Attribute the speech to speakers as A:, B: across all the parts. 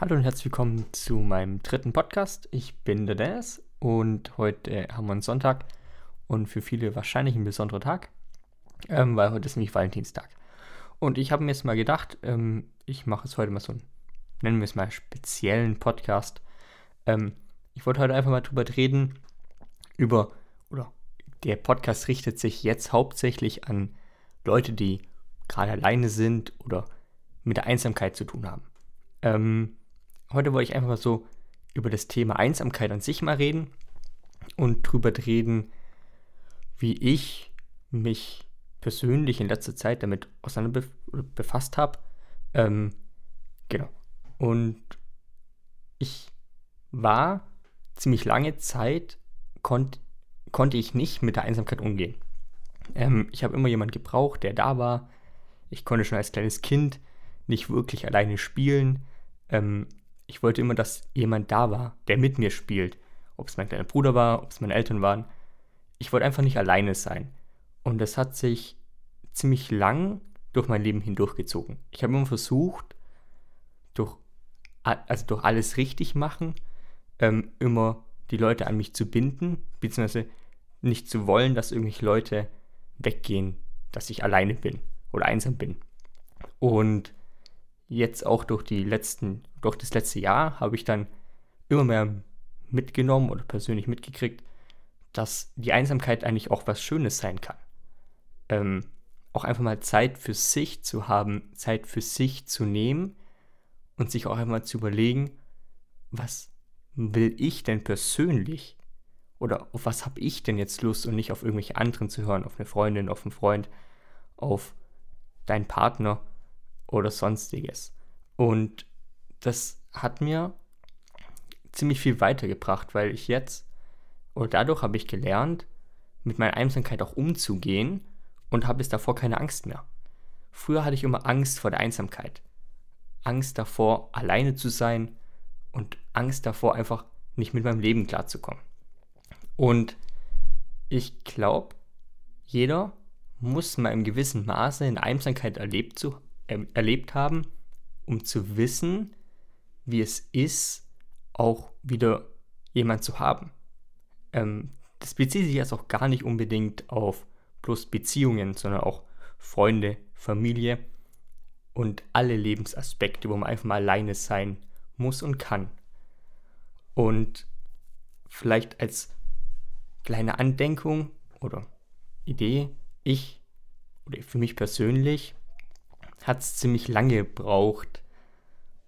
A: Hallo und herzlich willkommen zu meinem dritten Podcast. Ich bin der Dennis und heute haben wir einen Sonntag und für viele wahrscheinlich ein besonderer Tag, ähm, weil heute ist nämlich Valentinstag. Und ich habe mir jetzt mal gedacht, ähm, ich mache es heute mal so einen, nennen wir es mal, speziellen Podcast. Ähm, ich wollte heute einfach mal drüber reden, über, oder der Podcast richtet sich jetzt hauptsächlich an Leute, die gerade alleine sind oder mit der Einsamkeit zu tun haben. Ähm, heute wollte ich einfach mal so über das Thema Einsamkeit an sich mal reden und drüber reden, wie ich mich persönlich in letzter Zeit damit auseinander befasst habe. Ähm, genau. Und ich war ziemlich lange Zeit, konnt, konnte ich nicht mit der Einsamkeit umgehen. Ähm, ich habe immer jemanden gebraucht, der da war. Ich konnte schon als kleines Kind nicht wirklich alleine spielen. Ähm, ich wollte immer, dass jemand da war, der mit mir spielt. Ob es mein kleiner Bruder war, ob es meine Eltern waren. Ich wollte einfach nicht alleine sein. Und das hat sich ziemlich lang durch mein Leben hindurchgezogen. Ich habe immer versucht, durch, also durch alles richtig machen, ähm, immer die Leute an mich zu binden, beziehungsweise nicht zu wollen, dass irgendwelche Leute weggehen, dass ich alleine bin oder einsam bin. Und jetzt auch durch die letzten, durch das letzte Jahr habe ich dann immer mehr mitgenommen oder persönlich mitgekriegt, dass die Einsamkeit eigentlich auch was Schönes sein kann. Ähm, auch einfach mal Zeit für sich zu haben, Zeit für sich zu nehmen und sich auch einmal zu überlegen, was will ich denn persönlich oder auf was habe ich denn jetzt Lust und nicht auf irgendwelche anderen zu hören, auf eine Freundin, auf einen Freund, auf deinen Partner oder sonstiges. Und das hat mir ziemlich viel weitergebracht, weil ich jetzt, oder dadurch habe ich gelernt, mit meiner Einsamkeit auch umzugehen und habe es davor keine Angst mehr. Früher hatte ich immer Angst vor der Einsamkeit. Angst davor, alleine zu sein und Angst davor, einfach nicht mit meinem Leben klarzukommen. Und ich glaube, jeder muss mal im gewissen Maße in Einsamkeit erlebt zu erlebt haben, um zu wissen, wie es ist, auch wieder jemand zu haben. Ähm, das bezieht sich jetzt auch gar nicht unbedingt auf bloß Beziehungen, sondern auch Freunde, Familie und alle Lebensaspekte, wo man einfach mal alleine sein muss und kann. Und vielleicht als kleine Andenkung oder Idee, ich oder für mich persönlich hat es ziemlich lange gebraucht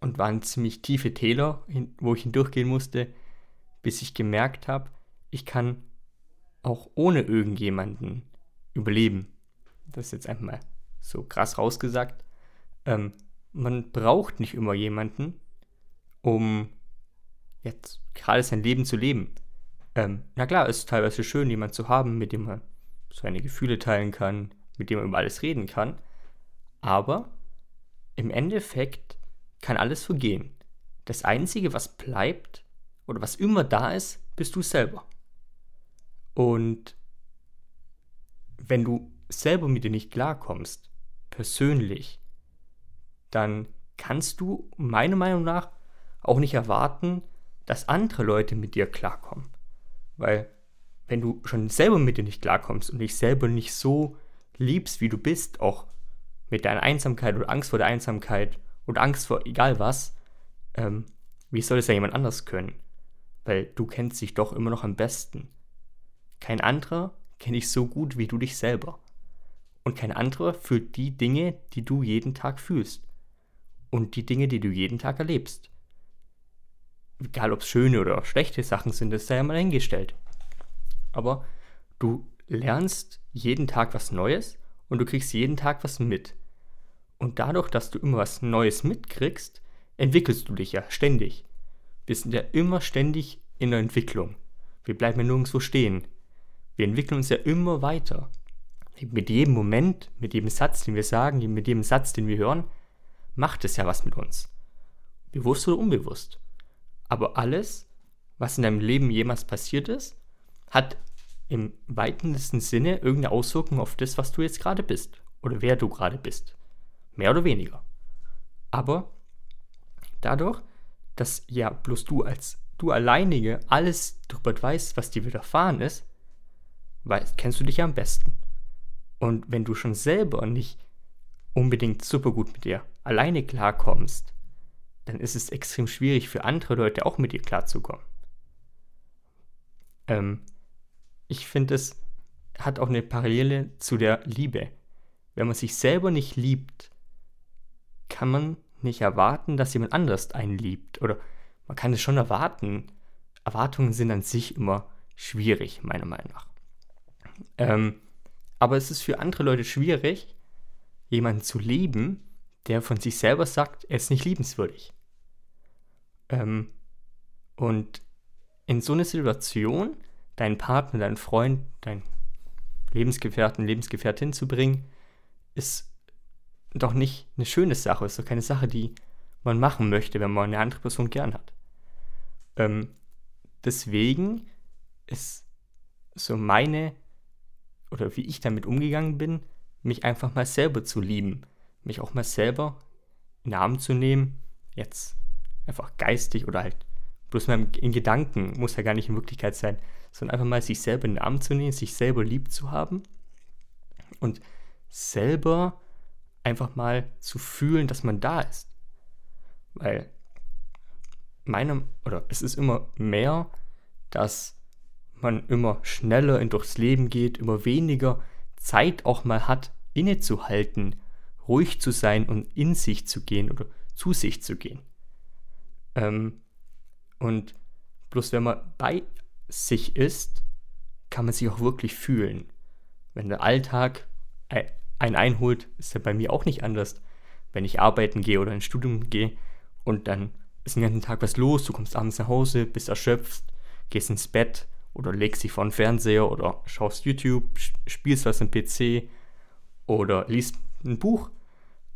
A: und waren ziemlich tiefe Täler, wo ich hindurchgehen musste, bis ich gemerkt habe, ich kann auch ohne irgendjemanden überleben. Das ist jetzt einfach mal so krass rausgesagt. Ähm, man braucht nicht immer jemanden, um jetzt gerade sein Leben zu leben. Ähm, na klar, es ist teilweise schön, jemanden zu haben, mit dem man seine Gefühle teilen kann, mit dem man über alles reden kann. Aber im Endeffekt kann alles vergehen. Das Einzige, was bleibt oder was immer da ist, bist du selber. Und wenn du selber mit dir nicht klarkommst, persönlich, dann kannst du meiner Meinung nach auch nicht erwarten, dass andere Leute mit dir klarkommen. Weil wenn du schon selber mit dir nicht klarkommst und dich selber nicht so liebst, wie du bist, auch mit deiner Einsamkeit oder Angst vor der Einsamkeit oder Angst vor egal was, ähm, wie soll es ja jemand anders können? Weil du kennst dich doch immer noch am besten. Kein anderer kennt dich so gut wie du dich selber. Und kein anderer fühlt die Dinge, die du jeden Tag fühlst. Und die Dinge, die du jeden Tag erlebst. Egal ob es schöne oder schlechte Sachen sind, das sei ja mal hingestellt. Aber du lernst jeden Tag was Neues und du kriegst jeden Tag was mit. Und dadurch, dass du immer was Neues mitkriegst, entwickelst du dich ja ständig. Wir sind ja immer ständig in der Entwicklung. Wir bleiben ja nirgendwo stehen. Wir entwickeln uns ja immer weiter. Mit jedem Moment, mit jedem Satz, den wir sagen, mit jedem Satz, den wir hören, macht es ja was mit uns. Bewusst oder unbewusst. Aber alles, was in deinem Leben jemals passiert ist, hat im weitesten Sinne irgendeine Auswirkung auf das, was du jetzt gerade bist oder wer du gerade bist. Mehr oder weniger. Aber dadurch, dass ja bloß du als du alleinige alles darüber weißt, was dir widerfahren ist, weißt, kennst du dich ja am besten. Und wenn du schon selber nicht unbedingt super gut mit dir alleine klarkommst, dann ist es extrem schwierig für andere Leute auch mit dir klarzukommen. Ähm, ich finde, es hat auch eine Parallele zu der Liebe. Wenn man sich selber nicht liebt, kann man nicht erwarten, dass jemand anderes einen liebt. Oder man kann es schon erwarten. Erwartungen sind an sich immer schwierig, meiner Meinung nach. Ähm, aber es ist für andere Leute schwierig, jemanden zu lieben, der von sich selber sagt, er ist nicht liebenswürdig. Ähm, und in so eine Situation deinen Partner, deinen Freund, deinen Lebensgefährten, Lebensgefährtin zu bringen, ist doch nicht eine schöne Sache, ist doch keine Sache, die man machen möchte, wenn man eine andere Person gern hat. Ähm, deswegen ist so meine, oder wie ich damit umgegangen bin, mich einfach mal selber zu lieben, mich auch mal selber in den Arm zu nehmen, jetzt einfach geistig oder halt bloß mal in Gedanken, muss ja gar nicht in Wirklichkeit sein, sondern einfach mal sich selber in den Arm zu nehmen, sich selber lieb zu haben und selber einfach mal zu fühlen, dass man da ist. Weil meinem, oder es ist immer mehr, dass man immer schneller durchs Leben geht, immer weniger Zeit auch mal hat, innezuhalten, ruhig zu sein und in sich zu gehen oder zu sich zu gehen. Ähm, und bloß wenn man bei sich ist, kann man sich auch wirklich fühlen. Wenn der Alltag einen einholt, ist er bei mir auch nicht anders. Wenn ich arbeiten gehe oder ins Studium gehe und dann ist den ganzen Tag was los, du kommst abends nach Hause, bist erschöpft, gehst ins Bett oder legst dich vor den Fernseher oder schaust YouTube, spielst was am PC oder liest ein Buch.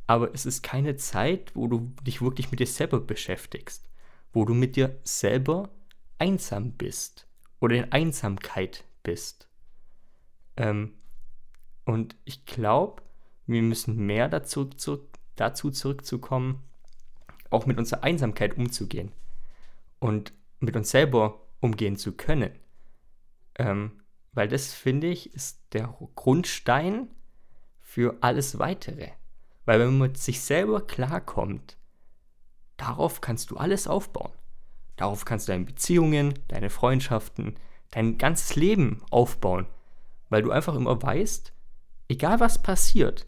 A: Aber es ist keine Zeit, wo du dich wirklich mit dir selber beschäftigst, wo du mit dir selber einsam bist oder in Einsamkeit bist. Ähm, und ich glaube, wir müssen mehr dazu, zu, dazu zurückzukommen, auch mit unserer Einsamkeit umzugehen und mit uns selber umgehen zu können. Ähm, weil das, finde ich, ist der Grundstein für alles Weitere. Weil wenn man mit sich selber klarkommt, darauf kannst du alles aufbauen. Darauf kannst du deine Beziehungen, deine Freundschaften, dein ganzes Leben aufbauen. Weil du einfach immer weißt, egal was passiert,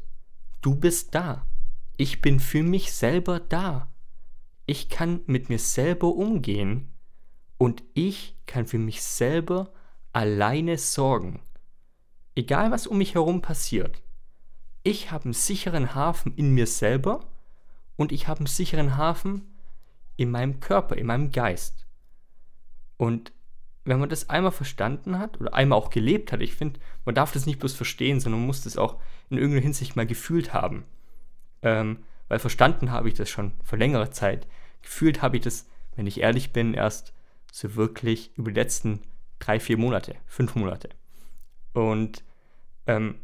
A: du bist da. Ich bin für mich selber da. Ich kann mit mir selber umgehen und ich kann für mich selber alleine sorgen. Egal was um mich herum passiert, ich habe einen sicheren Hafen in mir selber und ich habe einen sicheren Hafen in meinem Körper, in meinem Geist. Und wenn man das einmal verstanden hat oder einmal auch gelebt hat, ich finde, man darf das nicht bloß verstehen, sondern man muss das auch in irgendeiner Hinsicht mal gefühlt haben. Ähm, weil verstanden habe ich das schon vor längerer Zeit. Gefühlt habe ich das, wenn ich ehrlich bin, erst so wirklich über die letzten drei, vier Monate, fünf Monate. Und ähm,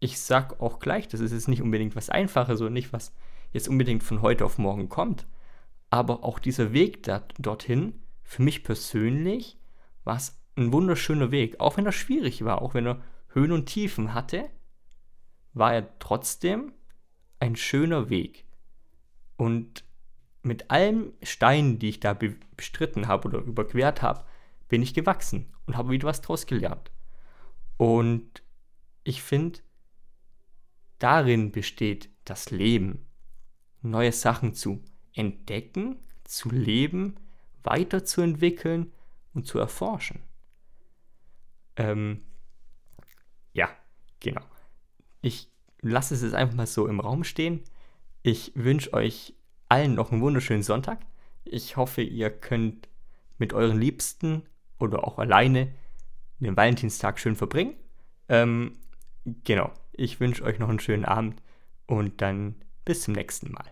A: ich sag auch gleich, das ist jetzt nicht unbedingt was Einfaches und nicht was jetzt unbedingt von heute auf morgen kommt. Aber auch dieser Weg dat, dorthin, für mich persönlich, war es ein wunderschöner Weg. Auch wenn er schwierig war, auch wenn er Höhen und Tiefen hatte, war er trotzdem ein schöner Weg. Und mit allen Steinen, die ich da bestritten habe oder überquert habe, bin ich gewachsen und habe wieder was draus gelernt. Und ich finde, darin besteht das Leben. Neue Sachen zu entdecken, zu leben, weiterzuentwickeln und zu erforschen. Ähm, ja, genau. Ich lasse es jetzt einfach mal so im Raum stehen. Ich wünsche euch allen noch einen wunderschönen Sonntag. Ich hoffe, ihr könnt mit euren Liebsten oder auch alleine den Valentinstag schön verbringen. Ähm, genau. Ich wünsche euch noch einen schönen Abend und dann bis zum nächsten Mal.